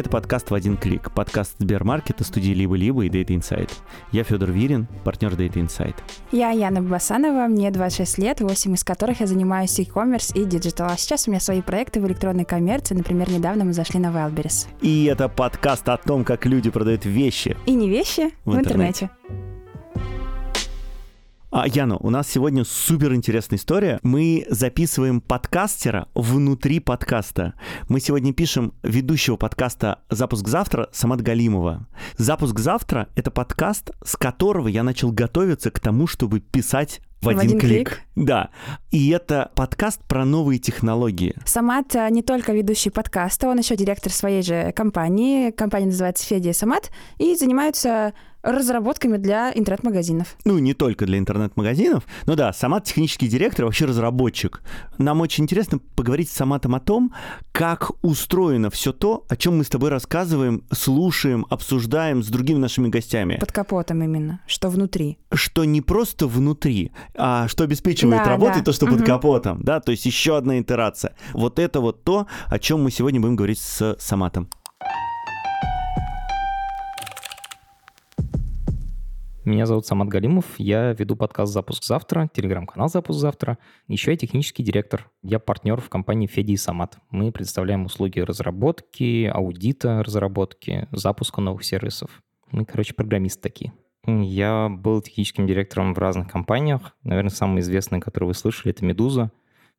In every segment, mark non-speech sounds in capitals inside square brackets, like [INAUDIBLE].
Это подкаст «В один клик», подкаст Сбермаркета, студии «Либо-либо» и Data Insight. Я Федор Вирин, партнер Data Insight. Я Яна Басанова, мне 26 лет, 8 из которых я занимаюсь e-commerce и диджитал. А сейчас у меня свои проекты в электронной коммерции. Например, недавно мы зашли на Wildberries. И это подкаст о том, как люди продают вещи. И не вещи в, в интернете. интернете. А, Яна, у нас сегодня супер интересная история. Мы записываем подкастера внутри подкаста. Мы сегодня пишем ведущего подкаста «Запуск завтра» Самат Галимова. «Запуск завтра» — это подкаст, с которого я начал готовиться к тому, чтобы писать в, в один, один клик. клик. Да. И это подкаст про новые технологии. Самат э, не только ведущий подкаста, он еще директор своей же компании. Компания называется Федия Самат. И занимаются разработками для интернет-магазинов. Ну, не только для интернет-магазинов. но да, Самат технический директор, вообще разработчик. Нам очень интересно поговорить с Саматом о том, как устроено все то, о чем мы с тобой рассказываем, слушаем, обсуждаем с другими нашими гостями. Под капотом именно, что внутри. Что не просто внутри, а что обеспечивает да, работу, да. то, что угу. под капотом, да, то есть еще одна итерация. Вот это вот то, о чем мы сегодня будем говорить с Саматом. Меня зовут Самат Галимов, я веду подкаст «Запуск завтра», телеграм-канал «Запуск завтра». Еще я технический директор. Я партнер в компании Феди и Самат. Мы представляем услуги разработки, аудита разработки, запуска новых сервисов. Мы, короче, программисты такие. Я был техническим директором в разных компаниях. Наверное, самый известный, который вы слышали, это «Медуза».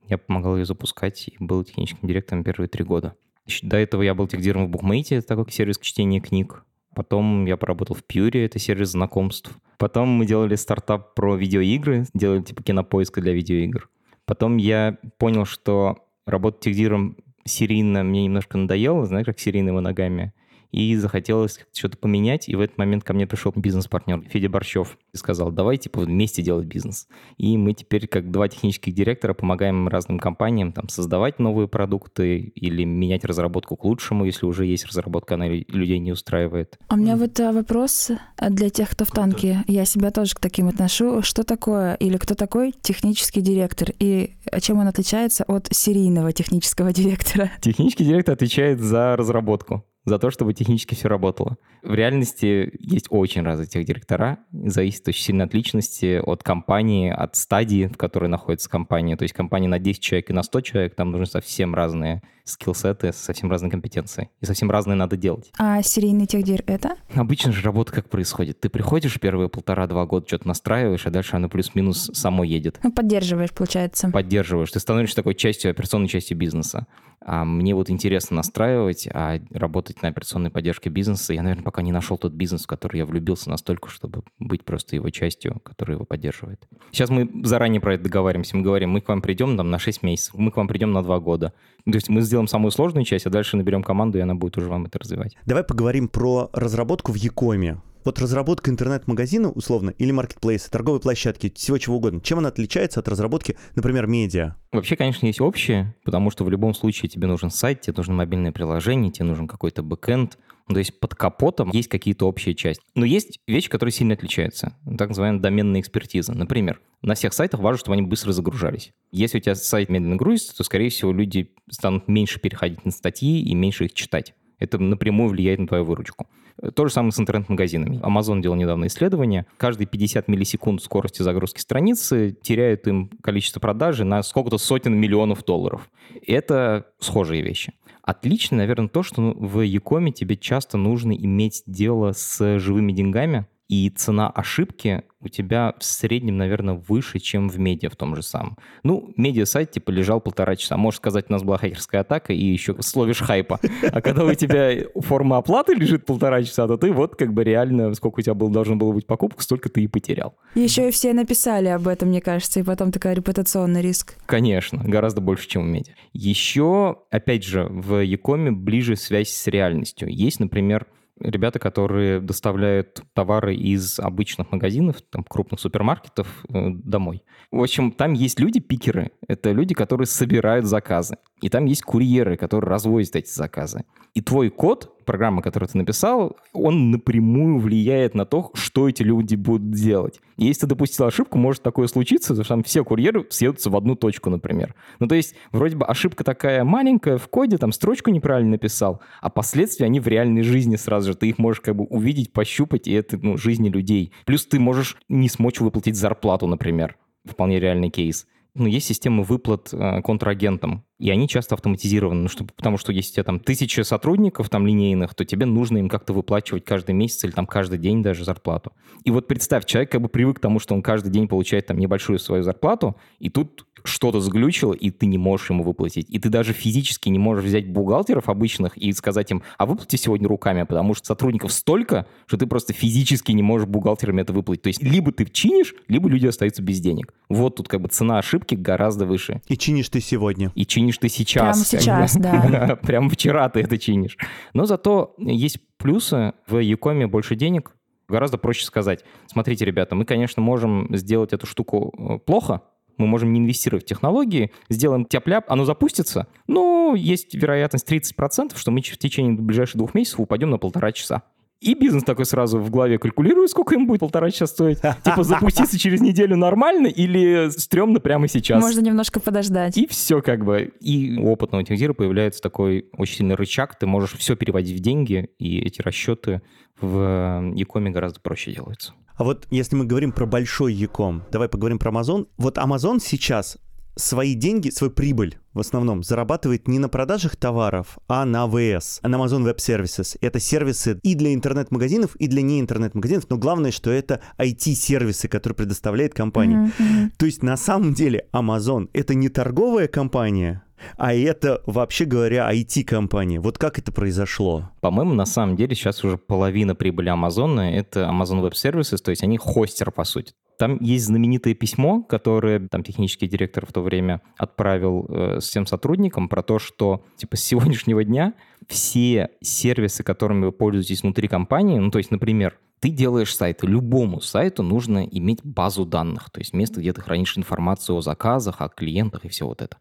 Я помогал ее запускать и был техническим директором первые три года. До этого я был техдиром в Букмейте, такой сервис чтения книг. Потом я поработал в Пьюре, это сервис знакомств. Потом мы делали стартап про видеоигры, делали типа кинопоиска для видеоигр. Потом я понял, что работать техдиром серийно мне немножко надоело, знаешь, как серийными ногами и захотелось что-то поменять, и в этот момент ко мне пришел бизнес-партнер Федя Борщев и сказал, давай типа вместе делать бизнес. И мы теперь как два технических директора помогаем разным компаниям там создавать новые продукты или менять разработку к лучшему, если уже есть разработка, она людей не устраивает. А у меня вот а, вопрос для тех, кто в танке. Я себя тоже к таким отношу. Что такое или кто такой технический директор и чем он отличается от серийного технического [LAUGHS] директора? Технический директор отвечает за разработку за то, чтобы технически все работало. В реальности есть очень разные техдиректора. Зависит очень сильно от личности, от компании, от стадии, в которой находится компания. То есть компания на 10 человек и на 100 человек, там нужны совсем разные скиллсеты, совсем разные компетенции. И совсем разные надо делать. А серийный техдир это? Обычно же работа как происходит? Ты приходишь первые полтора-два года, что-то настраиваешь, а дальше оно плюс-минус само едет. Ну, поддерживаешь, получается. Поддерживаешь. Ты становишься такой частью, операционной частью бизнеса. А мне вот интересно настраивать, а работать на операционной поддержке бизнеса. Я, наверное, пока не нашел тот бизнес, в который я влюбился настолько, чтобы быть просто его частью, которая его поддерживает. Сейчас мы заранее про это договариваемся. Мы говорим, мы к вам придем там, на 6 месяцев, мы к вам придем на 2 года. То есть мы сделаем самую сложную часть, а дальше наберем команду, и она будет уже вам это развивать. Давай поговорим про разработку в Якоме. Вот разработка интернет-магазина, условно, или маркетплейса, торговой площадки, всего чего угодно, чем она отличается от разработки, например, медиа? Вообще, конечно, есть общее, потому что в любом случае тебе нужен сайт, тебе нужно мобильное приложение, тебе нужен какой-то бэкэнд, то есть под капотом есть какие-то общие части. Но есть вещи, которые сильно отличаются. Так называемая доменная экспертиза. Например, на всех сайтах важно, чтобы они быстро загружались. Если у тебя сайт медленно грузится, то, скорее всего, люди станут меньше переходить на статьи и меньше их читать. Это напрямую влияет на твою выручку. То же самое с интернет-магазинами. Amazon делал недавно исследование. Каждые 50 миллисекунд скорости загрузки страницы теряют им количество продажи на сколько-то сотен миллионов долларов. Это схожие вещи. Отлично, наверное, то, что в Якоме тебе часто нужно иметь дело с живыми деньгами, и цена ошибки у тебя в среднем, наверное, выше, чем в медиа в том же самом. Ну, медиа-сайт типа лежал полтора часа. Можешь сказать, у нас была хакерская атака и еще словишь хайпа. А когда у тебя форма оплаты лежит полтора часа, то ты вот как бы реально, сколько у тебя был, должен был быть покупок, столько ты и потерял. Еще и все написали об этом, мне кажется, и потом такой репутационный риск. Конечно, гораздо больше, чем в медиа. Еще, опять же, в Якоме ближе связь с реальностью. Есть, например, ребята, которые доставляют товары из обычных магазинов, там, крупных супермаркетов э, домой. В общем, там есть люди-пикеры. Это люди, которые собирают заказы. И там есть курьеры, которые развозят эти заказы. И твой код программы, которую ты написал, он напрямую влияет на то, что эти люди будут делать. Если ты допустил ошибку, может такое случиться, что там все курьеры съедутся в одну точку, например. Ну, то есть, вроде бы ошибка такая маленькая в коде, там строчку неправильно написал, а последствия, они в реальной жизни сразу же. Ты их можешь как бы увидеть, пощупать, и это, ну, жизни людей. Плюс ты можешь не смочь выплатить зарплату, например. Вполне реальный кейс ну, есть системы выплат э, контрагентам, и они часто автоматизированы, ну, что, потому что если у тебя там тысяча сотрудников там линейных, то тебе нужно им как-то выплачивать каждый месяц или там каждый день даже зарплату. И вот представь, человек как бы привык к тому, что он каждый день получает там небольшую свою зарплату, и тут что-то сглючило, и ты не можешь ему выплатить. И ты даже физически не можешь взять бухгалтеров обычных и сказать им, а выплати сегодня руками, потому что сотрудников столько, что ты просто физически не можешь бухгалтерам это выплатить. То есть либо ты чинишь, либо люди остаются без денег. Вот тут как бы цена ошибки гораздо выше. И чинишь ты сегодня. И чинишь ты сейчас. Прямо сейчас, да. [LAUGHS] Прямо вчера ты это чинишь. Но зато есть плюсы. В Якоме больше денег, гораздо проще сказать. Смотрите, ребята, мы, конечно, можем сделать эту штуку э, плохо, мы можем не инвестировать в технологии, сделаем тяп-ляп, оно запустится, но есть вероятность 30%, что мы в течение ближайших двух месяцев упадем на полтора часа. И бизнес такой сразу в голове калькулирует, сколько им будет полтора часа стоить. [LAUGHS] Типа запуститься через неделю нормально или стрёмно прямо сейчас. Можно немножко подождать. И все как бы. И у опытного технизира появляется такой очень сильный рычаг. Ты можешь все переводить в деньги, и эти расчеты в Якоме гораздо проще делаются. А вот если мы говорим про большой Яком, давай поговорим про Amazon. Вот Amazon сейчас свои деньги, свою прибыль в основном зарабатывает не на продажах товаров, а на ВС, на Amazon Web Services. Это сервисы и для интернет-магазинов, и для не интернет-магазинов, но главное, что это IT-сервисы, которые предоставляет компания. Mm-hmm. То есть на самом деле Amazon это не торговая компания, а это, вообще говоря, IT-компания. Вот как это произошло? По-моему, на самом деле сейчас уже половина прибыли Амазона — это Amazon Web Services, то есть они хостер, по сути. Там есть знаменитое письмо, которое там технический директор в то время отправил э, всем сотрудникам про то, что типа с сегодняшнего дня все сервисы, которыми вы пользуетесь внутри компании, ну то есть, например, ты делаешь сайт, любому сайту нужно иметь базу данных, то есть место, где ты хранишь информацию о заказах, о клиентах и все вот это.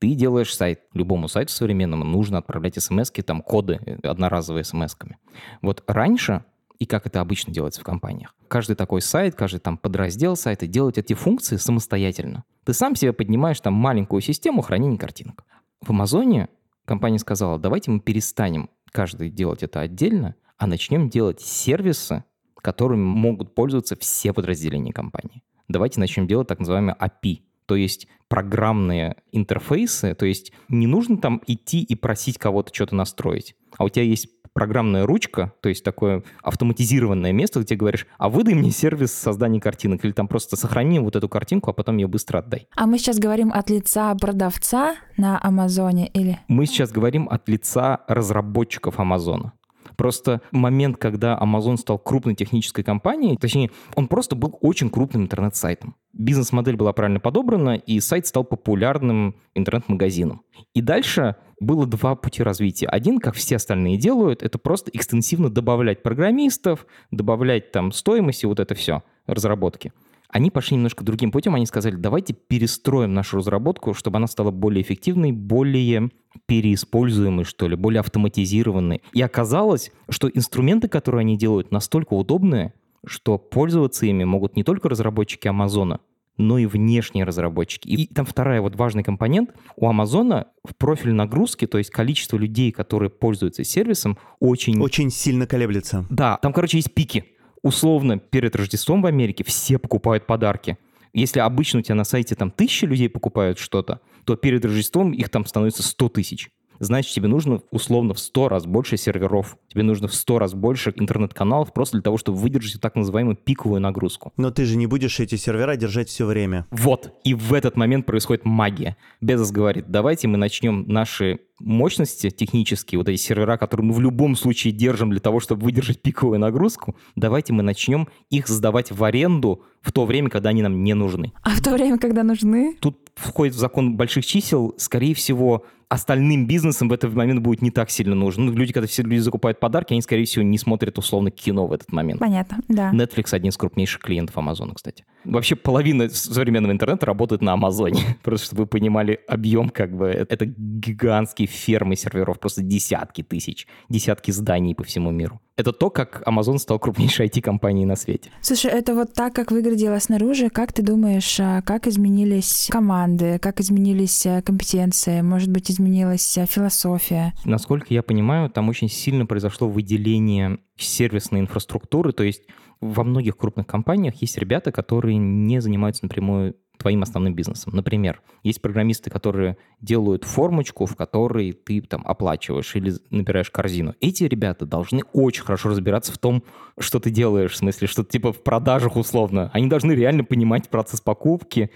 Ты делаешь сайт, любому сайту современному нужно отправлять смс там коды э, одноразовые смс-ками. Вот раньше и как это обычно делается в компаниях. Каждый такой сайт, каждый там подраздел сайта делает эти функции самостоятельно. Ты сам себе поднимаешь там маленькую систему хранения картинок. В Амазоне компания сказала, давайте мы перестанем каждый делать это отдельно, а начнем делать сервисы, которыми могут пользоваться все подразделения компании. Давайте начнем делать так называемые API, то есть программные интерфейсы, то есть не нужно там идти и просить кого-то что-то настроить, а у тебя есть программная ручка, то есть такое автоматизированное место, где говоришь, а выдай мне сервис создания картинок, или там просто сохрани вот эту картинку, а потом ее быстро отдай. А мы сейчас говорим от лица продавца на Амазоне или? Мы сейчас говорим от лица разработчиков Амазона. Просто момент, когда Amazon стал крупной технической компанией, точнее, он просто был очень крупным интернет-сайтом. Бизнес-модель была правильно подобрана, и сайт стал популярным интернет-магазином. И дальше было два пути развития. Один, как все остальные делают, это просто экстенсивно добавлять программистов, добавлять там стоимость и вот это все, разработки. Они пошли немножко другим путем, они сказали, давайте перестроим нашу разработку, чтобы она стала более эффективной, более переиспользуемой, что ли, более автоматизированной. И оказалось, что инструменты, которые они делают, настолько удобные, что пользоваться ими могут не только разработчики Амазона, но и внешние разработчики. И там вторая вот важный компонент. У Амазона в профиль нагрузки, то есть количество людей, которые пользуются сервисом, очень... Очень сильно колеблется. Да, там, короче, есть пики. Условно, перед Рождеством в Америке все покупают подарки. Если обычно у тебя на сайте там тысячи людей покупают что-то, то перед Рождеством их там становится 100 тысяч значит, тебе нужно условно в 100 раз больше серверов, тебе нужно в 100 раз больше интернет-каналов просто для того, чтобы выдержать так называемую пиковую нагрузку. Но ты же не будешь эти сервера держать все время. Вот, и в этот момент происходит магия. Безос говорит, давайте мы начнем наши мощности технические, вот эти сервера, которые мы в любом случае держим для того, чтобы выдержать пиковую нагрузку, давайте мы начнем их сдавать в аренду в то время, когда они нам не нужны. А в то время, когда нужны? Тут входит в закон больших чисел, скорее всего, остальным бизнесам в этот момент будет не так сильно нужен. Ну, люди, когда все люди закупают подарки, они, скорее всего, не смотрят условно кино в этот момент. Понятно, да. Netflix один из крупнейших клиентов Амазона, кстати. Вообще половина современного интернета работает на Амазоне. [LAUGHS] Просто чтобы вы понимали объем, как бы, это гигантские фермы серверов, просто десятки тысяч, десятки зданий по всему миру. Это то, как Amazon стал крупнейшей [LAUGHS] IT-компанией на свете. Слушай, это вот так, как выглядело снаружи. Как ты думаешь, а, как изменились команды, как изменились а, компетенции, может быть, изменилась философия? Насколько я понимаю, там очень сильно произошло выделение сервисной инфраструктуры, то есть во многих крупных компаниях есть ребята, которые не занимаются напрямую твоим основным бизнесом. Например, есть программисты, которые делают формочку, в которой ты там оплачиваешь или набираешь корзину. Эти ребята должны очень хорошо разбираться в том, что ты делаешь, в смысле, что типа в продажах условно. Они должны реально понимать процесс покупки.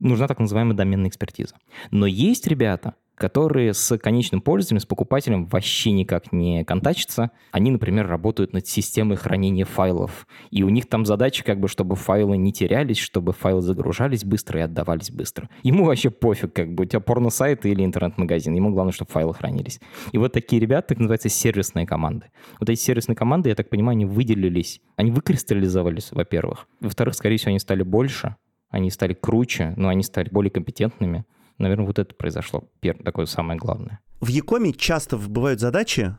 Нужна так называемая доменная экспертиза. Но есть ребята, которые с конечным пользователем, с покупателем вообще никак не контачатся. Они, например, работают над системой хранения файлов. И у них там задача, как бы, чтобы файлы не терялись, чтобы файлы загружались быстро и отдавались быстро. Ему вообще пофиг, как бы, у тебя порно-сайт или интернет-магазин. Ему главное, чтобы файлы хранились. И вот такие ребята, так называются сервисные команды. Вот эти сервисные команды, я так понимаю, они выделились, они выкристаллизовались, во-первых. Во-вторых, скорее всего, они стали больше, они стали круче, но они стали более компетентными. Наверное, вот это произошло первое, такое самое главное. В Якоме часто бывают задачи,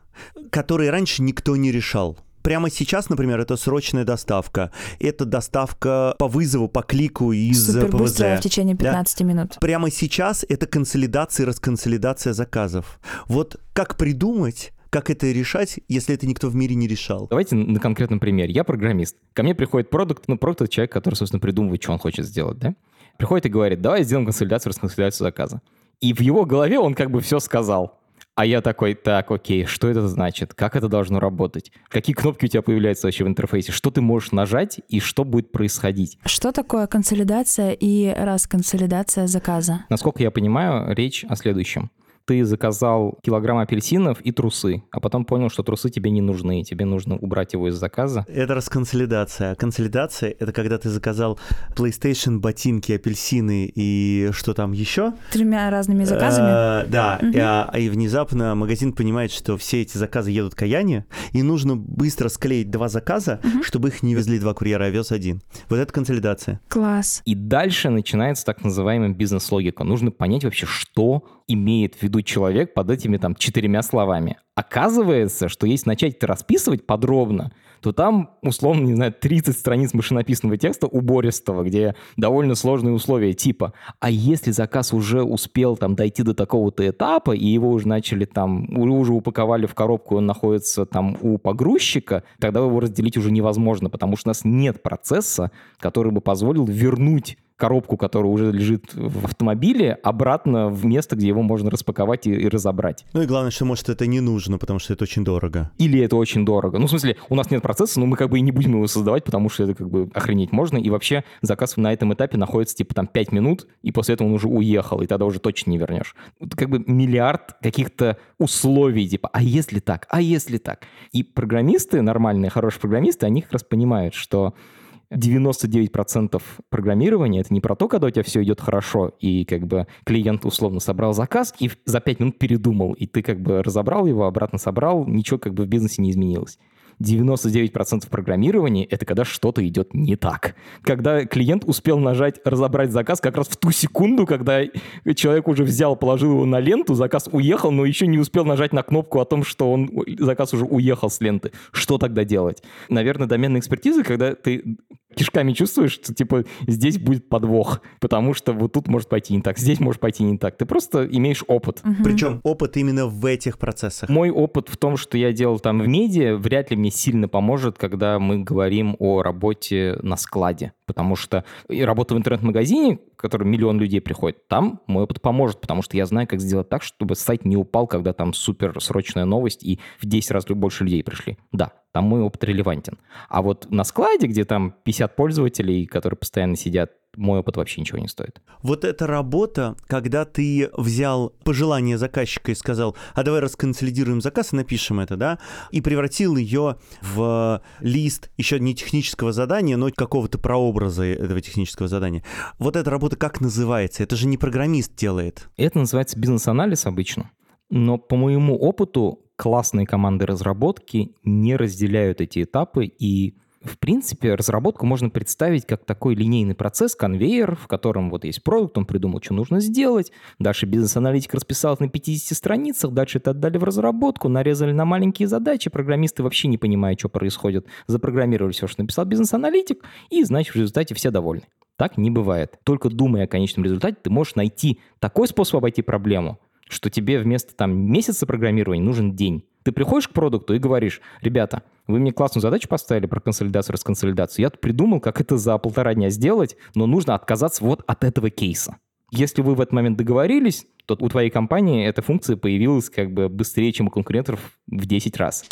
которые раньше никто не решал. Прямо сейчас, например, это срочная доставка. Это доставка по вызову, по клику из Супер ПВЗ. быстрая в течение Да. 15 минут. Прямо сейчас это консолидация и расконсолидация заказов. Вот как придумать, как это решать, если это никто в мире не решал? Давайте на конкретном примере. Я программист. Ко мне приходит продукт, ну, продукт — это человек, который, собственно, придумывает, что он хочет сделать, да? Приходит и говорит, давай сделаем консолидацию, расконсолидацию заказа. И в его голове он как бы все сказал. А я такой, так, окей, что это значит? Как это должно работать? Какие кнопки у тебя появляются вообще в интерфейсе? Что ты можешь нажать и что будет происходить? Что такое консолидация и расконсолидация заказа? Насколько я понимаю, речь о следующем. Ты заказал килограмм апельсинов и трусы, а потом понял, что трусы тебе не нужны, тебе нужно убрать его из заказа. Это расконсолидация. Консолидация — это когда ты заказал PlayStation, ботинки, апельсины и что там еще? Тремя разными заказами? Э, да, Мгм. и, а, и внезапно магазин понимает, что все эти заказы едут к Аяне, и нужно быстро склеить два заказа, чтобы их не везли два курьера, а вез один. Вот это консолидация. Класс. И дальше начинается так называемая бизнес-логика. Нужно понять вообще, что имеет в виду человек под этими там четырьмя словами. Оказывается, что если начать это расписывать подробно, то там, условно, не знаю, 30 страниц машинописного текста убористого, где довольно сложные условия типа, а если заказ уже успел там дойти до такого-то этапа, и его уже начали там, уже упаковали в коробку, он находится там у погрузчика, тогда его разделить уже невозможно, потому что у нас нет процесса, который бы позволил вернуть коробку, которая уже лежит в автомобиле, обратно в место, где его можно распаковать и, и разобрать. Ну и главное, что, может, это не нужно, потому что это очень дорого. Или это очень дорого. Ну, в смысле, у нас нет процесса, но мы как бы и не будем его создавать, потому что это как бы охренеть можно. И вообще заказ на этом этапе находится типа там 5 минут, и после этого он уже уехал, и тогда уже точно не вернешь. Вот как бы миллиард каких-то условий, типа, а если так, а если так. И программисты, нормальные, хорошие программисты, они как раз понимают, что 99% программирования это не про то, когда у тебя все идет хорошо, и как бы клиент условно собрал заказ и за 5 минут передумал, и ты как бы разобрал его, обратно собрал, ничего как бы в бизнесе не изменилось. 99% программирования — это когда что-то идет не так. Когда клиент успел нажать «разобрать заказ» как раз в ту секунду, когда человек уже взял, положил его на ленту, заказ уехал, но еще не успел нажать на кнопку о том, что он, заказ уже уехал с ленты. Что тогда делать? Наверное, доменная экспертиза, когда ты кишками чувствуешь, что типа здесь будет подвох, потому что вот тут может пойти не так, здесь может пойти не так. Ты просто имеешь опыт. Причем опыт именно в этих процессах. Мой опыт в том, что я делал там в медиа, вряд ли мне сильно поможет, когда мы говорим о работе на складе. Потому что работа в интернет-магазине, который миллион людей приходит, там мой опыт поможет, потому что я знаю, как сделать так, чтобы сайт не упал, когда там супер срочная новость и в 10 раз больше людей пришли. Да, там мой опыт релевантен. А вот на складе, где там 50 пользователей, которые постоянно сидят, мой опыт вообще ничего не стоит. Вот эта работа, когда ты взял пожелание заказчика и сказал, а давай расконсолидируем заказ и напишем это, да, и превратил ее в лист еще не технического задания, но какого-то прообраза этого технического задания. Вот эта работа как называется? Это же не программист делает. Это называется бизнес-анализ обычно. Но по моему опыту классные команды разработки не разделяют эти этапы и в принципе, разработку можно представить как такой линейный процесс, конвейер, в котором вот есть продукт, он придумал, что нужно сделать, дальше бизнес-аналитик расписал на 50 страницах, дальше это отдали в разработку, нарезали на маленькие задачи, программисты вообще не понимают, что происходит, запрограммировали все, что написал бизнес-аналитик, и, значит, в результате все довольны. Так не бывает. Только думая о конечном результате, ты можешь найти такой способ обойти проблему, что тебе вместо там месяца программирования нужен день. Ты приходишь к продукту и говоришь, ребята, вы мне классную задачу поставили про консолидацию, расконсолидацию. Я придумал, как это за полтора дня сделать, но нужно отказаться вот от этого кейса. Если вы в этот момент договорились, то у твоей компании эта функция появилась как бы быстрее, чем у конкурентов в 10 раз.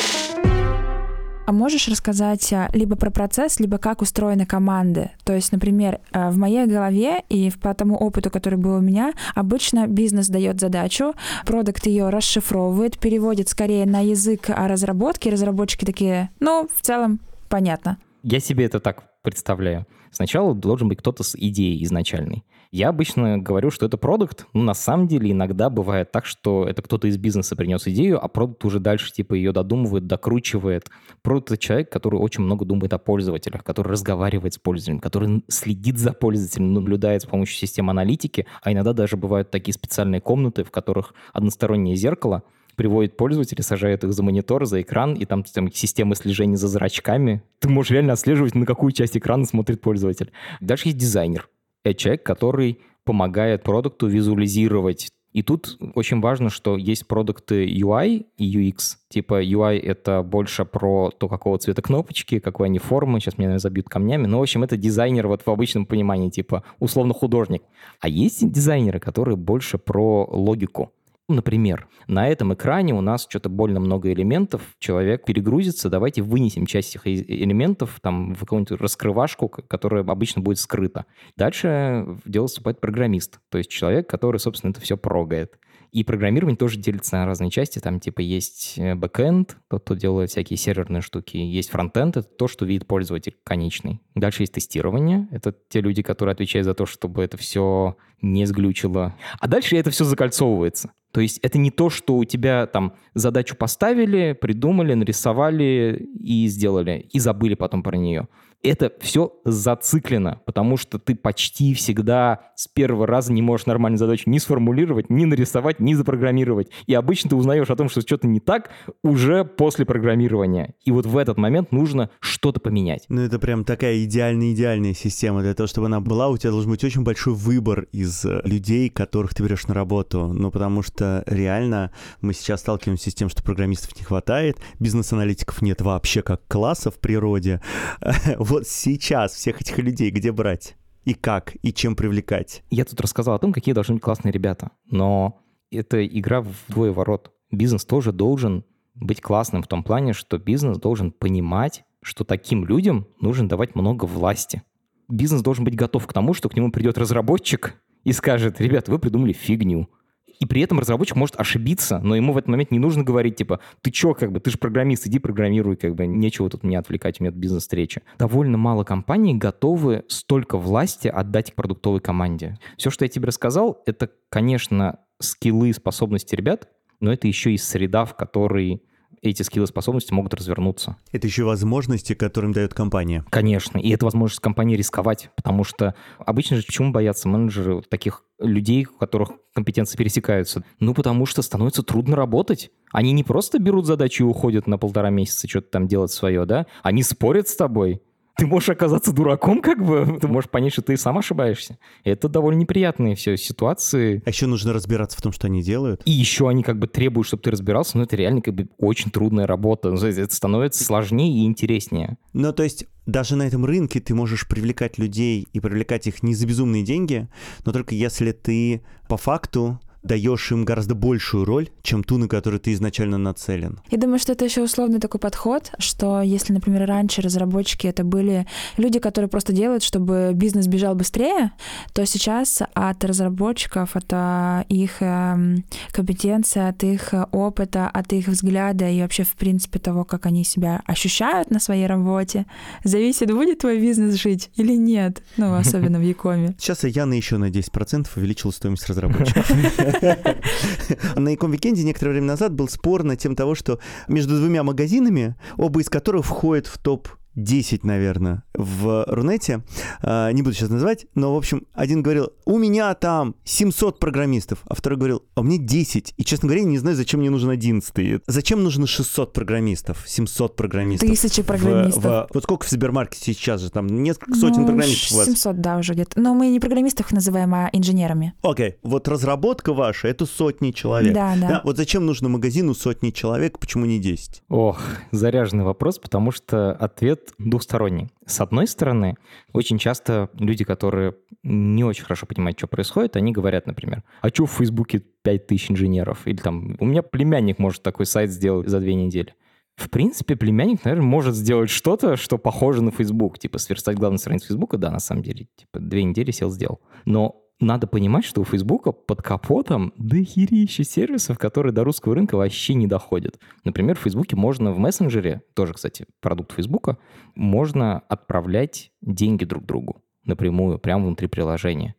А можешь рассказать а, либо про процесс, либо как устроены команды? То есть, например, а, в моей голове и по тому опыту, который был у меня, обычно бизнес дает задачу, продукт ее расшифровывает, переводит скорее на язык разработки, разработчики такие, ну, в целом, понятно. Я себе это так представляю. Сначала должен быть кто-то с идеей изначальной. Я обычно говорю, что это продукт, но на самом деле иногда бывает так, что это кто-то из бизнеса принес идею, а продукт уже дальше типа ее додумывает, докручивает. Продукт — это человек, который очень много думает о пользователях, который разговаривает с пользователем, который следит за пользователем, наблюдает с помощью системы аналитики, а иногда даже бывают такие специальные комнаты, в которых одностороннее зеркало, приводит пользователей, сажает их за монитор, за экран, и там, там система слежения за зрачками. Ты можешь реально отслеживать, на какую часть экрана смотрит пользователь. Дальше есть дизайнер. Это человек, который помогает продукту визуализировать и тут очень важно, что есть продукты UI и UX. Типа UI — это больше про то, какого цвета кнопочки, какой они формы. Сейчас меня, наверное, забьют камнями. Но, в общем, это дизайнер вот в обычном понимании, типа условно художник. А есть дизайнеры, которые больше про логику. Например, на этом экране у нас что-то больно много элементов, человек перегрузится, давайте вынесем часть этих элементов там, в какую-нибудь раскрывашку, которая обычно будет скрыта. Дальше дело вступает программист, то есть человек, который, собственно, это все прогает. И программирование тоже делится на разные части. Там типа есть э, бэкэнд, тот, кто делает всякие серверные штуки. Есть фронтенд, это то, что видит пользователь конечный. Дальше есть тестирование. Это те люди, которые отвечают за то, чтобы это все не сглючило. А дальше это все закольцовывается. То есть это не то, что у тебя там задачу поставили, придумали, нарисовали и сделали, и забыли потом про нее это все зациклено, потому что ты почти всегда с первого раза не можешь нормальную задачу ни сформулировать, ни нарисовать, ни запрограммировать. И обычно ты узнаешь о том, что что-то не так уже после программирования. И вот в этот момент нужно что-то поменять. Ну, это прям такая идеальная-идеальная система. Для того, чтобы она была, у тебя должен быть очень большой выбор из э, людей, которых ты берешь на работу. Ну, потому что реально мы сейчас сталкиваемся с тем, что программистов не хватает, бизнес-аналитиков нет вообще как класса в природе. [LAUGHS] вот сейчас всех этих людей где брать? И как? И чем привлекать? Я тут рассказал о том, какие должны быть классные ребята. Но это игра в двое ворот. Бизнес тоже должен быть классным в том плане, что бизнес должен понимать, что таким людям нужно давать много власти. Бизнес должен быть готов к тому, что к нему придет разработчик и скажет, ребята, вы придумали фигню и при этом разработчик может ошибиться, но ему в этот момент не нужно говорить, типа, ты чё, как бы, ты же программист, иди программируй, как бы, нечего тут меня отвлекать, у меня бизнес-встреча. Довольно мало компаний готовы столько власти отдать продуктовой команде. Все, что я тебе рассказал, это, конечно, скиллы и способности ребят, но это еще и среда, в которой эти скиллы способности могут развернуться. Это еще возможности, которым дает компания. Конечно, и это возможность компании рисковать, потому что обычно же почему боятся менеджеры таких людей, у которых компетенции пересекаются? Ну, потому что становится трудно работать. Они не просто берут задачу и уходят на полтора месяца что-то там делать свое, да? Они спорят с тобой ты можешь оказаться дураком, как бы, ты можешь понять, что ты сам ошибаешься. Это довольно неприятные все ситуации. А еще нужно разбираться в том, что они делают. И еще они как бы требуют, чтобы ты разбирался, но это реально как бы очень трудная работа. Ну, это становится сложнее и интереснее. Ну, то есть даже на этом рынке ты можешь привлекать людей и привлекать их не за безумные деньги, но только если ты по факту даешь им гораздо большую роль, чем ту, на которую ты изначально нацелен. Я думаю, что это еще условный такой подход, что если, например, раньше разработчики это были люди, которые просто делают, чтобы бизнес бежал быстрее, то сейчас от разработчиков, от а, их эм, компетенции, от их опыта, от их взгляда и вообще, в принципе, того, как они себя ощущают на своей работе, зависит, будет твой бизнес жить или нет, ну, особенно в Якоме. Сейчас Яна еще на 10% увеличила стоимость разработчиков. [LAUGHS] [LAUGHS] На Яком-Викенде некоторое время назад был спор на тем того, что между двумя магазинами, оба из которых входят в топ 10, наверное, в Рунете. А, не буду сейчас называть, но, в общем, один говорил, у меня там 700 программистов, а второй говорил, а у меня 10. И, честно говоря, не знаю, зачем мне нужен 11. Зачем нужно 600 программистов, 700 программистов? Тысячи программистов. В, в, вот сколько в Сбермаркете сейчас же? Там несколько сотен ну, программистов 700, у вас. 700, да, уже где-то. Но мы не программистов называем, а инженерами. Окей, okay. вот разработка ваша — это сотни человек. Да, да, да. Вот зачем нужно магазину сотни человек, почему не 10? Ох, заряженный вопрос, потому что ответ двухсторонний. С одной стороны, очень часто люди, которые не очень хорошо понимают, что происходит, они говорят, например, а что в Фейсбуке 5000 инженеров? Или там, у меня племянник может такой сайт сделать за две недели. В принципе, племянник, наверное, может сделать что-то, что похоже на Facebook. Типа сверстать главную страницу Фейсбука, да, на самом деле. Типа две недели сел, сделал. Но надо понимать, что у Фейсбука под капотом дохерища сервисов, которые до русского рынка вообще не доходят. Например, в Фейсбуке можно в мессенджере, тоже, кстати, продукт Фейсбука, можно отправлять деньги друг другу напрямую, прямо внутри приложения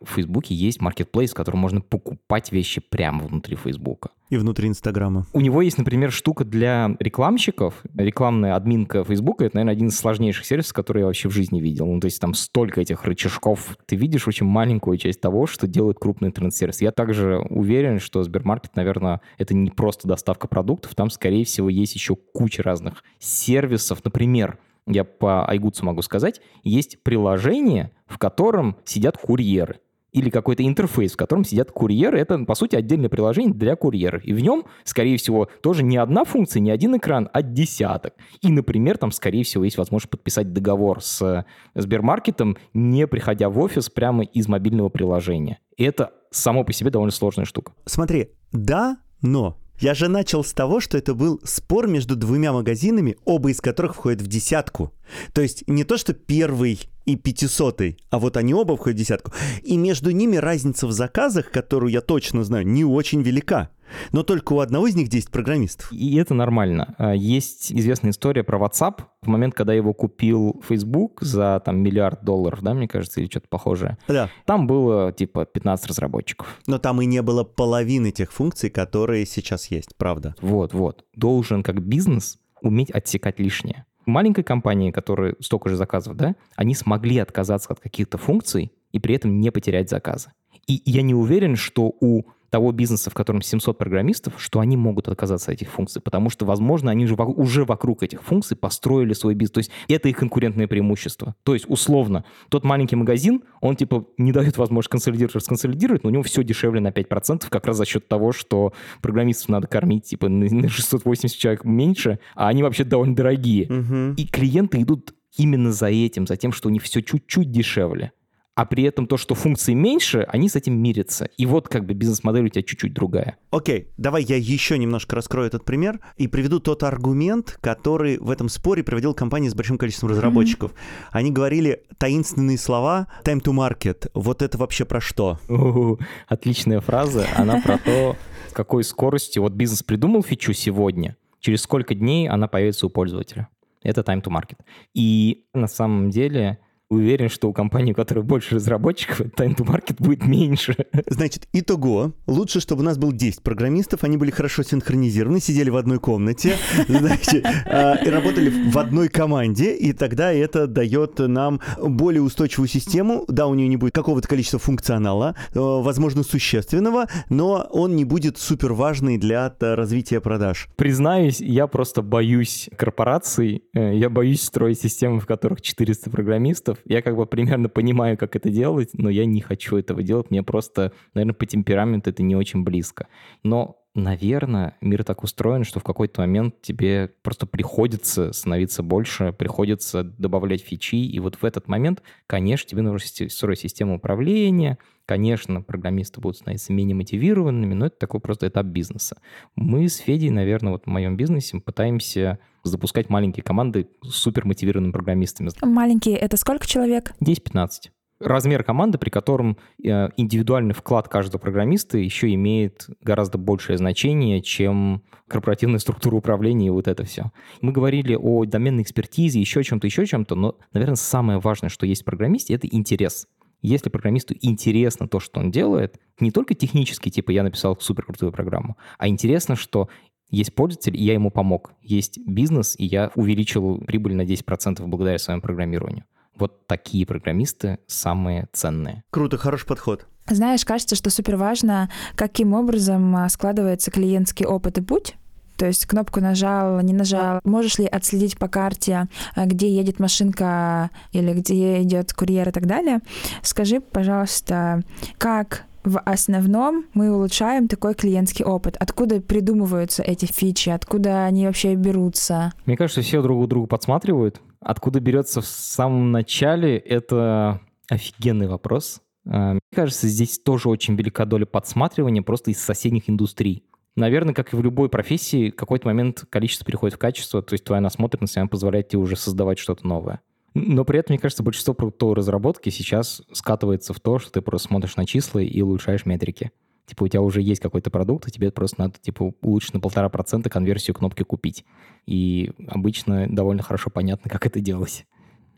в Фейсбуке есть маркетплейс, в котором можно покупать вещи прямо внутри Фейсбука. И внутри Инстаграма. У него есть, например, штука для рекламщиков. Рекламная админка Фейсбука — это, наверное, один из сложнейших сервисов, который я вообще в жизни видел. Ну, то есть там столько этих рычажков. Ты видишь очень маленькую часть того, что делает крупный интернет-сервис. Я также уверен, что Сбермаркет, наверное, это не просто доставка продуктов. Там, скорее всего, есть еще куча разных сервисов. Например, я по Айгуцу могу сказать, есть приложение, в котором сидят курьеры или какой-то интерфейс, в котором сидят курьеры. Это, по сути, отдельное приложение для курьеров. И в нем, скорее всего, тоже не одна функция, не один экран, а десяток. И, например, там, скорее всего, есть возможность подписать договор с Сбермаркетом, не приходя в офис прямо из мобильного приложения. И это само по себе довольно сложная штука. Смотри, да, но я же начал с того, что это был спор между двумя магазинами, оба из которых входят в десятку. То есть не то, что первый и пятисотый, а вот они оба входят в десятку. И между ними разница в заказах, которую я точно знаю, не очень велика. Но только у одного из них 10 программистов. И это нормально. А, есть известная история про WhatsApp. В момент, когда его купил Facebook за там миллиард долларов, да, мне кажется, или что-то похожее. Да. Там было типа 15 разработчиков. Но там и не было половины тех функций, которые сейчас есть, правда. Вот, вот. Должен как бизнес уметь отсекать лишнее. Маленькой компании, которые столько же заказов, да, они смогли отказаться от каких-то функций и при этом не потерять заказы. И я не уверен, что у того бизнеса, в котором 700 программистов, что они могут отказаться от этих функций, потому что, возможно, они же уже вокруг этих функций построили свой бизнес. То есть это их конкурентное преимущество. То есть, условно, тот маленький магазин, он, типа, не дает возможность консолидировать, расконсолидировать, но у него все дешевле на 5%, как раз за счет того, что программистов надо кормить, типа, на 680 человек меньше, а они вообще довольно дорогие. Угу. И клиенты идут именно за этим, за тем, что у них все чуть-чуть дешевле а при этом то, что функций меньше, они с этим мирятся. И вот как бы бизнес-модель у тебя чуть-чуть другая. Окей, okay, давай я еще немножко раскрою этот пример и приведу тот аргумент, который в этом споре проводил компания с большим количеством разработчиков. Mm-hmm. Они говорили таинственные слова «time to market». Вот это вообще про что? У-у-у, отличная фраза. Она про то, с какой скоростью вот бизнес придумал фичу сегодня, через сколько дней она появится у пользователя. Это time to market. И на самом деле уверен, что у компании, у которой больше разработчиков, [LAUGHS] time to market будет меньше. Значит, итого, лучше, чтобы у нас было 10 программистов, они были хорошо синхронизированы, сидели в одной комнате, [LAUGHS] значит, а, и работали в одной команде, и тогда это дает нам более устойчивую систему. Да, у нее не будет какого-то количества функционала, э, возможно, существенного, но он не будет супер важный для развития продаж. Признаюсь, я просто боюсь корпораций, э, я боюсь строить системы, в которых 400 программистов, я как бы примерно понимаю, как это делать, но я не хочу этого делать. Мне просто, наверное, по темпераменту это не очень близко. Но наверное, мир так устроен, что в какой-то момент тебе просто приходится становиться больше, приходится добавлять фичи, и вот в этот момент, конечно, тебе нужно строить систему управления, конечно, программисты будут становиться менее мотивированными, но это такой просто этап бизнеса. Мы с Федей, наверное, вот в моем бизнесе пытаемся запускать маленькие команды с супер мотивированными программистами. Маленькие — это сколько человек? 10-15 размер команды, при котором э, индивидуальный вклад каждого программиста еще имеет гораздо большее значение, чем корпоративная структура управления и вот это все. Мы говорили о доменной экспертизе, еще чем-то, еще чем-то, но, наверное, самое важное, что есть в программисте, это интерес Если программисту интересно то, что он делает, не только технически, типа я написал суперкрутую программу, а интересно, что есть пользователь, и я ему помог. Есть бизнес, и я увеличил прибыль на 10% благодаря своему программированию. Вот такие программисты самые ценные. Круто, хороший подход. Знаешь, кажется, что супер важно, каким образом а, складывается клиентский опыт и путь. То есть кнопку нажал, не нажал. Можешь ли отследить по карте, а, где едет машинка или где идет курьер и так далее? Скажи, пожалуйста, как в основном мы улучшаем такой клиентский опыт. Откуда придумываются эти фичи, откуда они вообще берутся? Мне кажется, все друг у друга подсматривают. Откуда берется в самом начале, это офигенный вопрос. А, мне кажется, здесь тоже очень велика доля подсматривания просто из соседних индустрий. Наверное, как и в любой профессии, в какой-то момент количество переходит в качество, то есть твоя насмотренность она позволяет тебе уже создавать что-то новое. Но при этом, мне кажется, большинство продуктовой разработки сейчас скатывается в то, что ты просто смотришь на числа и улучшаешь метрики. Типа у тебя уже есть какой-то продукт, и тебе просто надо типа улучшить на полтора процента конверсию кнопки «Купить». И обычно довольно хорошо понятно, как это делать.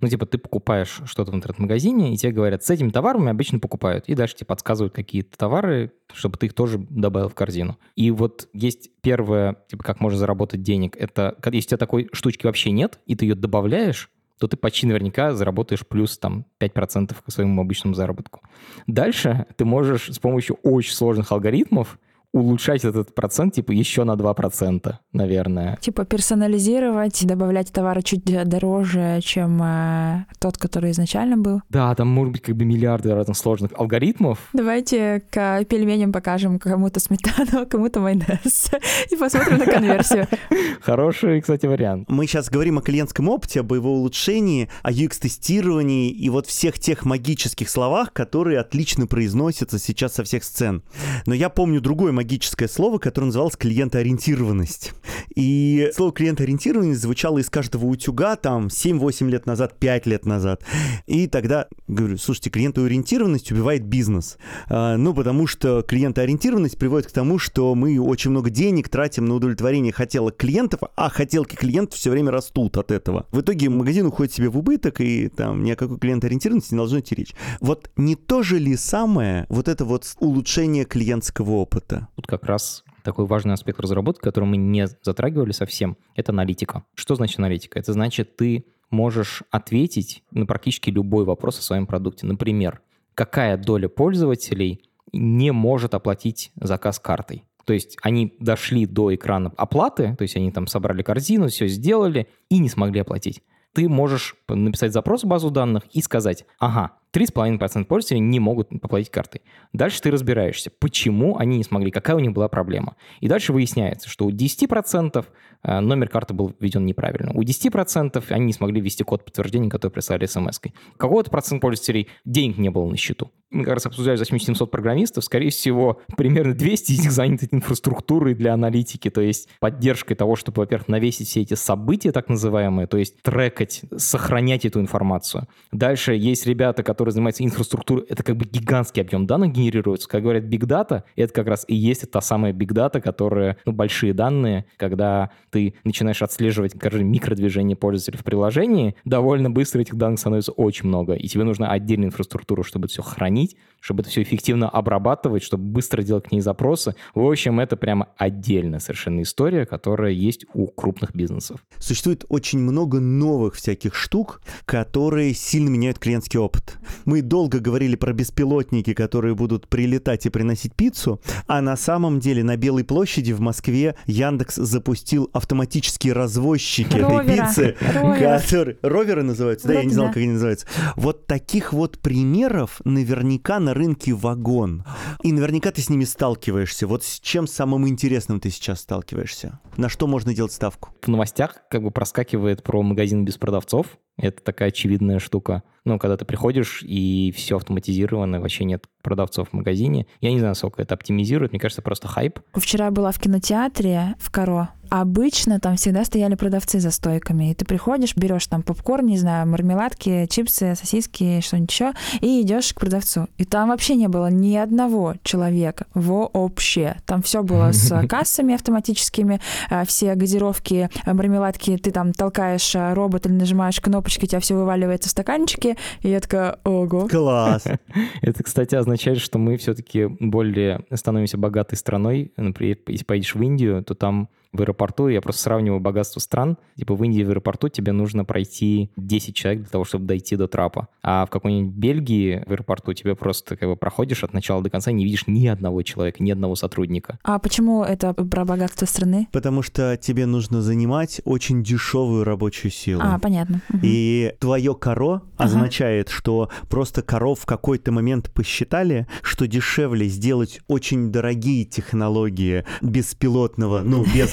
Ну, типа, ты покупаешь что-то в интернет-магазине, и тебе говорят, с этими товарами обычно покупают. И дальше тебе подсказывают какие-то товары, чтобы ты их тоже добавил в корзину. И вот есть первое, типа, как можно заработать денег. Это, если у тебя такой штучки вообще нет, и ты ее добавляешь, то ты почти наверняка заработаешь плюс там 5% к своему обычному заработку. Дальше ты можешь с помощью очень сложных алгоритмов улучшать этот процент, типа, еще на 2%, наверное. Типа персонализировать, добавлять товары чуть дороже, чем э, тот, который изначально был. Да, там может быть как бы миллиарды разных сложных алгоритмов. Давайте к пельменям покажем кому-то сметану, [LAUGHS] а кому-то майонез. И посмотрим на конверсию. [LAUGHS] Хороший, кстати, вариант. Мы сейчас говорим о клиентском опыте, об его улучшении, о UX-тестировании и вот всех тех магических словах, которые отлично произносятся сейчас со всех сцен. Но я помню другой магический магическое слово, которое называлось клиентоориентированность. И слово клиентоориентированность звучало из каждого утюга там 7-8 лет назад, 5 лет назад. И тогда говорю, слушайте, клиентоориентированность убивает бизнес. А, ну, потому что клиентоориентированность приводит к тому, что мы очень много денег тратим на удовлетворение хотелок клиентов, а хотелки клиентов все время растут от этого. В итоге магазин уходит себе в убыток, и там ни о какой клиентоориентированности не должно идти речь. Вот не то же ли самое вот это вот улучшение клиентского опыта? Тут как раз такой важный аспект разработки, который мы не затрагивали совсем, это аналитика. Что значит аналитика? Это значит, ты можешь ответить на практически любой вопрос о своем продукте. Например, какая доля пользователей не может оплатить заказ картой? То есть они дошли до экрана оплаты, то есть они там собрали корзину, все сделали и не смогли оплатить. Ты можешь написать запрос в базу данных и сказать, ага, 3,5% пользователей не могут оплатить картой. Дальше ты разбираешься, почему они не смогли, какая у них была проблема. И дальше выясняется, что у 10% э, номер карты был введен неправильно. У 10% они не смогли ввести код подтверждения, который прислали смс-кой. Какого-то процент пользователей денег не было на счету. Мы как раз обсуждали за 700 программистов. Скорее всего, примерно 200 из них заняты инфраструктурой для аналитики, то есть поддержкой того, чтобы, во-первых, навесить все эти события, так называемые, то есть трекать, сохранять эту информацию. Дальше есть ребята, которые который занимается инфраструктурой, это как бы гигантский объем данных генерируется. Как говорят Big Data, это как раз и есть та самая Big Data, которая, ну, большие данные, когда ты начинаешь отслеживать, скажем, микродвижение пользователя в приложении, довольно быстро этих данных становится очень много, и тебе нужна отдельная инфраструктура, чтобы это все хранить, чтобы это все эффективно обрабатывать, чтобы быстро делать к ней запросы. В общем, это прямо отдельная совершенно история, которая есть у крупных бизнесов. Существует очень много новых всяких штук, которые сильно меняют клиентский опыт. Мы долго говорили про беспилотники, которые будут прилетать и приносить пиццу, а на самом деле на Белой площади в Москве Яндекс запустил автоматические развозчики Ровера. этой пиццы. Ровер. Которые... Роверы называются? Да, я не знал, да. как они называются. Вот таких вот примеров наверняка на рынке вагон. И наверняка ты с ними сталкиваешься. Вот с чем самым интересным ты сейчас сталкиваешься? На что можно делать ставку? В новостях как бы проскакивает про магазин без продавцов. Это такая очевидная штука. Ну, когда ты приходишь, и все автоматизировано, вообще нет продавцов в магазине. Я не знаю, сколько это оптимизирует, мне кажется, просто хайп. Вчера была в кинотеатре в Каро, Обычно там всегда стояли продавцы за стойками, и ты приходишь, берешь там попкорн, не знаю, мармеладки, чипсы, сосиски, что-нибудь еще, и идешь к продавцу. И там вообще не было ни одного человека вообще. Там все было с [LAUGHS] кассами автоматическими, а, все газировки, мармеладки, ты там толкаешь а, робот или нажимаешь кнопочки, у тебя все вываливается в стаканчики, и я такая, ого. Класс. [LAUGHS] Это, кстати, означает, что мы все-таки более становимся богатой страной. Например, если поедешь в Индию, то там в аэропорту, я просто сравниваю богатство стран, типа в Индии в аэропорту тебе нужно пройти 10 человек для того, чтобы дойти до трапа. А в какой-нибудь Бельгии в аэропорту тебе просто как бы проходишь от начала до конца, не видишь ни одного человека, ни одного сотрудника. А почему это про богатство страны? Потому что тебе нужно занимать очень дешевую рабочую силу. А, понятно. Мгм. И твое коро Ага. означает, что просто коров в какой-то момент посчитали, что дешевле сделать очень дорогие технологии беспилотного, ну, без,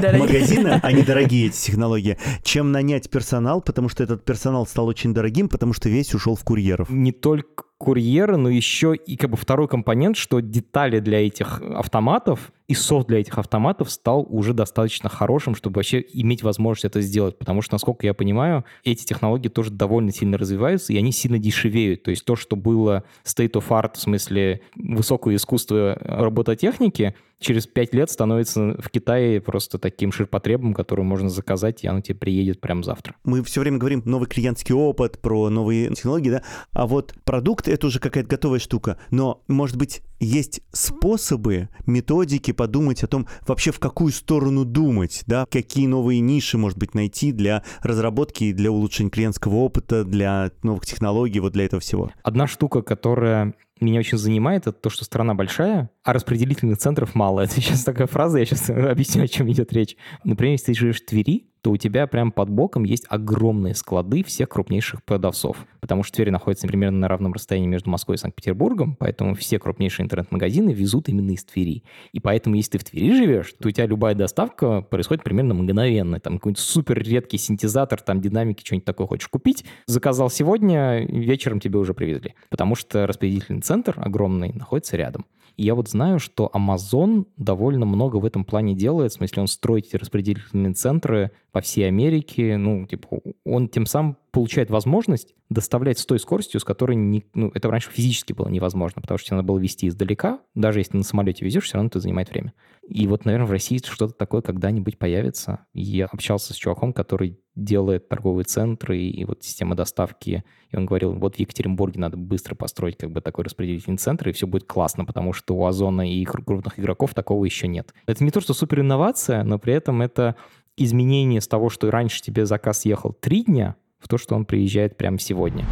дорогие. магазина, они дорогие эти технологии, чем нанять персонал, потому что этот персонал стал очень дорогим, потому что весь ушел в курьеров. Не только курьеры, но еще и как бы второй компонент, что детали для этих автоматов и софт для этих автоматов стал уже достаточно хорошим, чтобы вообще иметь возможность это сделать. Потому что, насколько я понимаю, эти технологии тоже довольно сильно развиваются, и они сильно дешевеют. То есть то, что было state of art, в смысле высокое искусство робототехники, через пять лет становится в Китае просто таким ширпотребом, который можно заказать, и оно тебе приедет прямо завтра. Мы все время говорим новый клиентский опыт, про новые технологии, да, а вот продукт — это уже какая-то готовая штука, но, может быть, есть способы, методики подумать о том, вообще в какую сторону думать, да, какие новые ниши, может быть, найти для разработки для улучшения клиентского опыта, для новых технологий, вот для этого всего. Одна штука, которая меня очень занимает, это то, что страна большая, а распределительных центров мало. [LAUGHS] Это сейчас такая фраза, я сейчас [LAUGHS] объясню, о чем идет речь. Например, если ты живешь в Твери, то у тебя прям под боком есть огромные склады всех крупнейших продавцов. Потому что Тверь находится примерно на равном расстоянии между Москвой и Санкт-Петербургом, поэтому все крупнейшие интернет-магазины везут именно из Твери. И поэтому, если ты в Твери живешь, то у тебя любая доставка происходит примерно мгновенно. Там какой-нибудь супер редкий синтезатор, там динамики, что-нибудь такое хочешь купить, заказал сегодня, вечером тебе уже привезли. Потому что распределительный центр огромный находится рядом. И я вот знаю, что Amazon довольно много в этом плане делает, в смысле он строит эти распределительные центры по всей Америке, ну, типа, он тем самым получает возможность доставлять с той скоростью, с которой не, ну, это раньше физически было невозможно, потому что тебе надо было везти издалека, даже если на самолете везешь, все равно это занимает время. И вот, наверное, в России что-то такое когда-нибудь появится. Я общался с чуваком, который делает торговые центры и вот система доставки. И он говорил, вот в Екатеринбурге надо быстро построить как бы такой распределительный центр, и все будет классно, потому что у Озона и кру- крупных игроков такого еще нет. Это не то, что супер инновация, но при этом это изменение с того, что раньше тебе заказ ехал три дня, в то, что он приезжает прямо сегодня.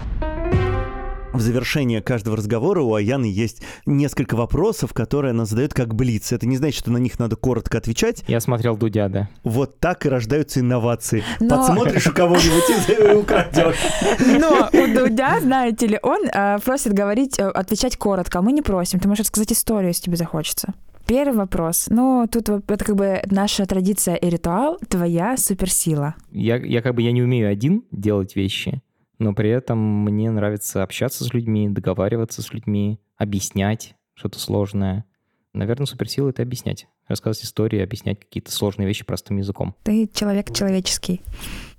В завершение каждого разговора у Аяны есть несколько вопросов, которые она задает как блиц. Это не значит, что на них надо коротко отвечать. Я смотрел Дудя, да. Вот так и рождаются инновации. Но- Подсмотришь у кого-нибудь и украдешь. Но у Дудя, знаете ли, он э, просит говорить, э, отвечать коротко, а мы не просим. Ты можешь рассказать историю, если тебе захочется. Первый вопрос. Ну, тут вот это как бы наша традиция и ритуал, твоя суперсила. Я, я как бы я не умею один делать вещи, но при этом мне нравится общаться с людьми, договариваться с людьми, объяснять что-то сложное. Наверное, суперсила — это объяснять. Рассказывать истории, объяснять какие-то сложные вещи простым языком. Ты человек человеческий.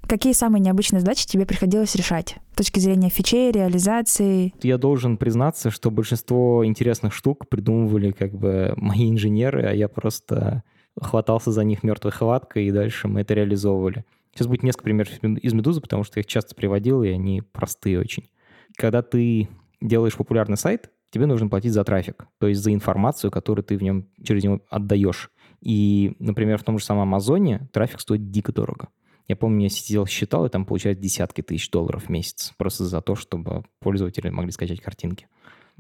Какие самые необычные задачи тебе приходилось решать? С точки зрения фичей, реализации? Я должен признаться, что большинство интересных штук придумывали как бы мои инженеры, а я просто хватался за них мертвой хваткой, и дальше мы это реализовывали. Сейчас будет несколько примеров из «Медузы», потому что я их часто приводил, и они простые очень. Когда ты делаешь популярный сайт, тебе нужно платить за трафик, то есть за информацию, которую ты в нем через него отдаешь. И, например, в том же самом Амазоне трафик стоит дико дорого. Я помню, я сидел, считал, и там получается десятки тысяч долларов в месяц. Просто за то, чтобы пользователи могли скачать картинки.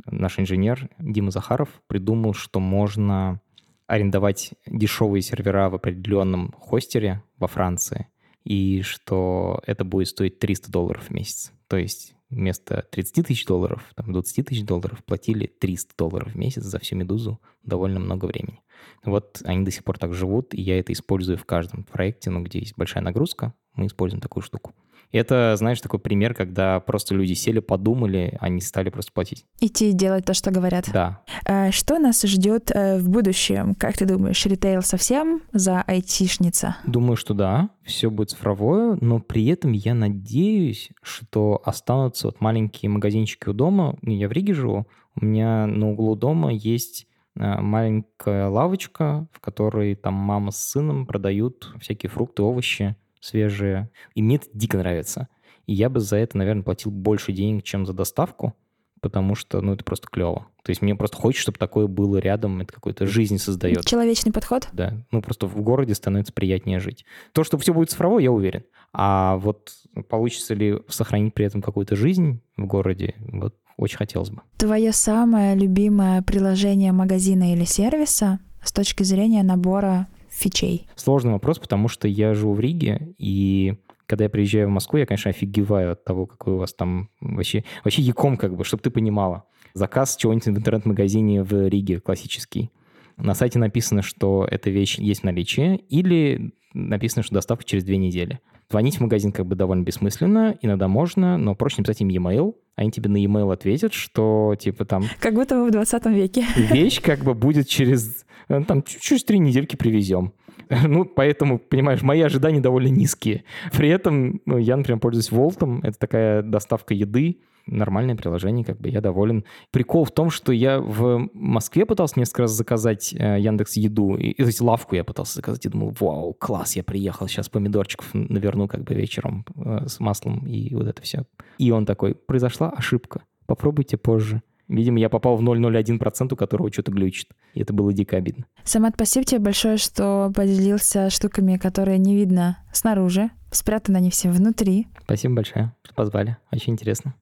Наш инженер Дима Захаров придумал, что можно арендовать дешевые сервера в определенном хостере во Франции, и что это будет стоить 300 долларов в месяц. То есть вместо 30 тысяч долларов, там, 20 тысяч долларов платили 300 долларов в месяц за всю «Медузу» довольно много времени. Вот они до сих пор так живут, и я это использую в каждом проекте, ну, где есть большая нагрузка, мы используем такую штуку. Это, знаешь, такой пример, когда просто люди сели, подумали, они стали просто платить. Идти делать то, что говорят. Да. Э, Что нас ждет э, в будущем? Как ты думаешь, ритейл совсем за айтишница? Думаю, что да, все будет цифровое, но при этом я надеюсь, что останутся вот маленькие магазинчики у дома. Я в Риге живу, у меня на углу дома есть э, маленькая лавочка, в которой там мама с сыном продают всякие фрукты, овощи свежие. И мне это дико нравится. И я бы за это, наверное, платил больше денег, чем за доставку, потому что, ну, это просто клево. То есть мне просто хочется, чтобы такое было рядом, это какую-то жизнь создает. Человечный подход? Да, ну просто в городе становится приятнее жить. То, что все будет цифровое, я уверен. А вот получится ли сохранить при этом какую-то жизнь в городе, вот очень хотелось бы. Твое самое любимое приложение магазина или сервиса с точки зрения набора фичей? Сложный вопрос, потому что я живу в Риге, и когда я приезжаю в Москву, я, конечно, офигеваю от того, какой у вас там вообще... Вообще яком как бы, чтобы ты понимала. Заказ чего-нибудь в интернет-магазине в Риге классический. На сайте написано, что эта вещь есть в наличии, или написано, что доставка через две недели. Звонить в магазин как бы довольно бессмысленно, иногда можно, но проще написать им e-mail, они тебе на e-mail ответят, что типа там Как будто мы в 20 веке. вещь как бы будет через, там, чуть- через три недельки привезем. [LAUGHS] Ну, поэтому, понимаешь, мои ожидания довольно низкие. При этом ну, я, например, пользуюсь Волтом. Это такая доставка еды. Нормальное приложение, как бы я доволен. Прикол в том, что я в Москве пытался несколько раз заказать э, Яндекс Еду. И, то есть лавку я пытался заказать. И думал, вау, класс, я приехал, сейчас помидорчиков наверну как бы вечером э, с маслом и вот это все. И он такой, произошла ошибка, попробуйте позже. Видимо, я попал в 0,01%, у которого что-то глючит. И это было дико обидно. Самат, спасибо тебе большое, что поделился штуками, которые не видно снаружи. Спрятаны они все внутри. Спасибо большое, что позвали. Очень интересно.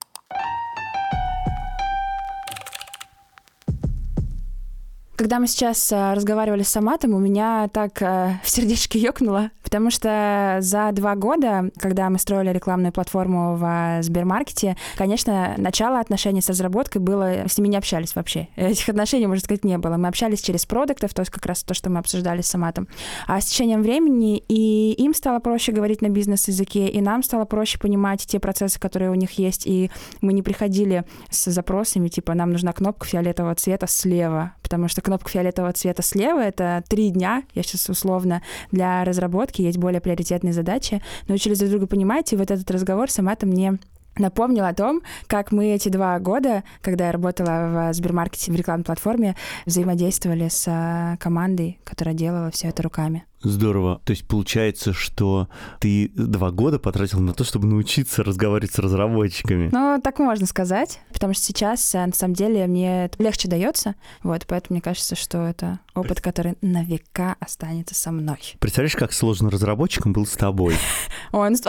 Когда мы сейчас э, разговаривали с Саматом, у меня так э, в сердечке ёкнуло, потому что за два года, когда мы строили рекламную платформу в э, Сбермаркете, конечно, начало отношений с разработкой было... С ними не общались вообще. Этих отношений, можно сказать, не было. Мы общались через продуктов, то есть как раз то, что мы обсуждали с Саматом. А с течением времени и им стало проще говорить на бизнес-языке, и нам стало проще понимать те процессы, которые у них есть, и мы не приходили с запросами, типа, нам нужна кнопка фиолетового цвета слева, потому что кнопка фиолетового цвета слева — это три дня, я сейчас условно, для разработки, есть более приоритетные задачи. Научились друг друга понимать, и вот этот разговор с Аматом мне напомнил о том, как мы эти два года, когда я работала в Сбермаркете в рекламной платформе, взаимодействовали с э, командой, которая делала все это руками. Здорово. То есть получается, что ты два года потратил на то, чтобы научиться разговаривать с разработчиками. Ну, так можно сказать, потому что сейчас, э, на самом деле, мне это легче дается, вот, поэтому мне кажется, что это опыт, который на века останется со мной. Представляешь, как сложно разработчикам был с тобой? [LAUGHS] Ой, ну... [LAUGHS]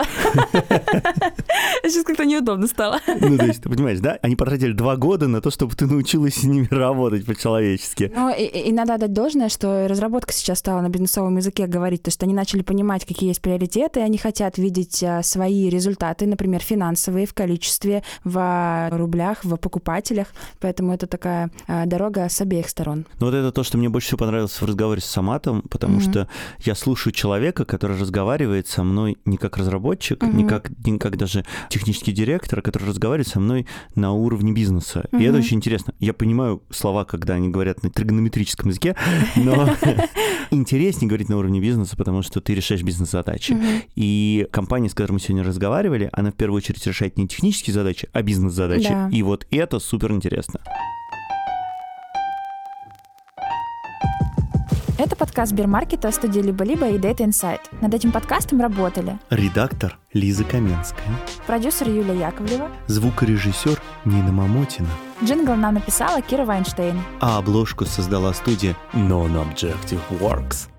Сейчас как-то неудобно стало. Ну, то есть, ты понимаешь, да? Они потратили два года на то, чтобы ты научилась с ними [LAUGHS] работать по-человечески. Ну, и надо отдать должное, что разработка сейчас стала на бизнесовом языке говорить, то есть они начали понимать, какие есть приоритеты, они хотят видеть а, свои результаты, например, финансовые в количестве, в рублях, в покупателях, поэтому это такая а, дорога с обеих сторон. Ну, вот это то, что мне больше всего понравилось в разговоре с Саматом, потому Мгм. что я слушаю человека, который разговаривает со мной не как разработчик, не, Мгм. как, не как даже технический директор, а который разговаривает со мной на уровне бизнеса. И Мгм. это очень интересно. Я понимаю слова, когда они говорят на тригонометрическом языке, но [LAUGHS] интереснее говорить на уровне бизнеса, потому что ты решаешь бизнес-задачи. И компания, с которой мы сегодня разговаривали, она в первую очередь решает не технические задачи, а бизнес-задачи. Да. И вот это супер интересно. Это подкаст Сбермаркета, студии «Либо-либо» и Data Insight. Над этим подкастом работали Редактор Лиза Каменская. продюсер Юлия Яковлева, Звукорежиссер Нина Мамотина. джингл нам написала Кира Вайнштейн. А обложку создала студия Non-Objective Works.